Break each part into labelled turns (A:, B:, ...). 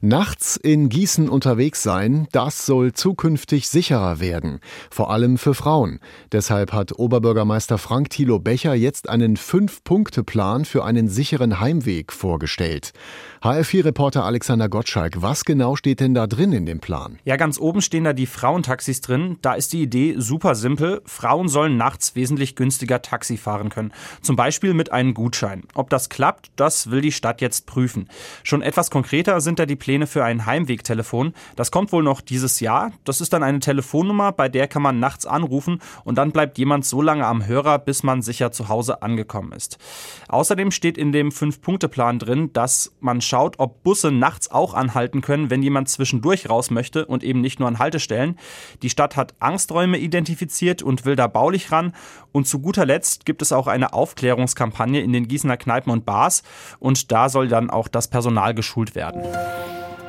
A: Nachts in Gießen unterwegs sein, das soll zukünftig sicherer werden, vor allem für Frauen. Deshalb hat Oberbürgermeister Frank Thilo Becher jetzt einen Fünf-Punkte-Plan für einen sicheren Heimweg vorgestellt. HR4-Reporter Alexander Gottschalk, was genau steht denn da drin in dem Plan?
B: Ja, ganz oben stehen da die Frauentaxis drin. Da ist die Idee super simpel. Frauen sollen nachts wesentlich günstiger Taxi fahren können. Zum Beispiel mit einem Gutschein. Ob das klappt, das will die Stadt jetzt prüfen. Schon etwas konkreter sind da die Pläne für ein Heimwegtelefon. Das kommt wohl noch dieses Jahr. Das ist dann eine Telefonnummer, bei der kann man nachts anrufen und dann bleibt jemand so lange am Hörer, bis man sicher zu Hause angekommen ist. Außerdem steht in dem Fünf-Punkte-Plan drin, dass man schaut, ob Busse nachts auch anhalten können, wenn jemand zwischendurch raus möchte und eben nicht nur an Haltestellen. Die Stadt hat Angsträume identifiziert und will da baulich ran. Und zu guter Letzt gibt es auch eine Aufklärungskampagne in den Gießener Kneipen und Bars und da soll dann auch das Personal geschult werden.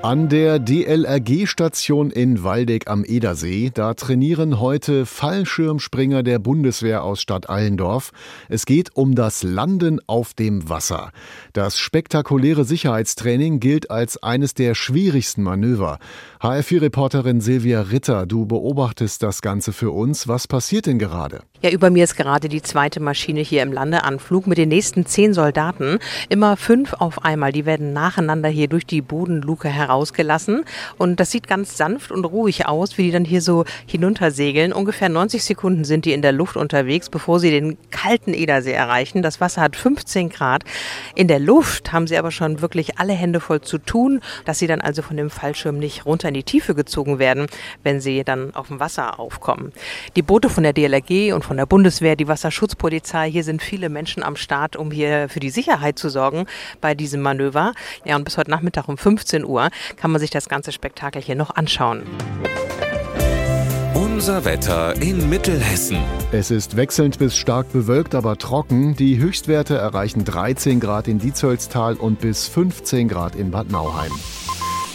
A: An der DLRG-Station in Waldeck am Edersee, da trainieren heute Fallschirmspringer der Bundeswehr aus Stadt Allendorf. Es geht um das Landen auf dem Wasser. Das spektakuläre Sicherheitstraining gilt als eines der schwierigsten Manöver. HR4-Reporterin Silvia Ritter, du beobachtest das Ganze für uns. Was passiert denn gerade?
C: Ja, über mir ist gerade die zweite Maschine hier im Landeanflug mit den nächsten zehn Soldaten. Immer fünf auf einmal. Die werden nacheinander hier durch die Bodenluke herausgelassen. Und das sieht ganz sanft und ruhig aus, wie die dann hier so hinuntersegeln. Ungefähr 90 Sekunden sind die in der Luft unterwegs, bevor sie den kalten Edersee erreichen. Das Wasser hat 15 Grad. In der Luft haben sie aber schon wirklich alle Hände voll zu tun, dass sie dann also von dem Fallschirm nicht runter in die Tiefe gezogen werden, wenn sie dann auf dem Wasser aufkommen. Die Boote von der DLRG und von der Bundeswehr, die Wasserschutzpolizei. Hier sind viele Menschen am Start, um hier für die Sicherheit zu sorgen bei diesem Manöver. Ja, und bis heute Nachmittag um 15 Uhr kann man sich das ganze Spektakel hier noch anschauen.
D: Unser Wetter in Mittelhessen.
A: Es ist wechselnd bis stark bewölkt, aber trocken. Die Höchstwerte erreichen 13 Grad in Dietzölstal und bis 15 Grad in Bad Nauheim.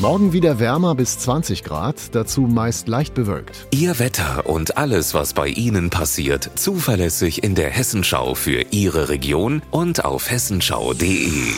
A: Morgen wieder wärmer bis 20 Grad, dazu meist leicht bewölkt.
D: Ihr Wetter und alles, was bei Ihnen passiert, zuverlässig in der Hessenschau für Ihre Region und auf hessenschau.de.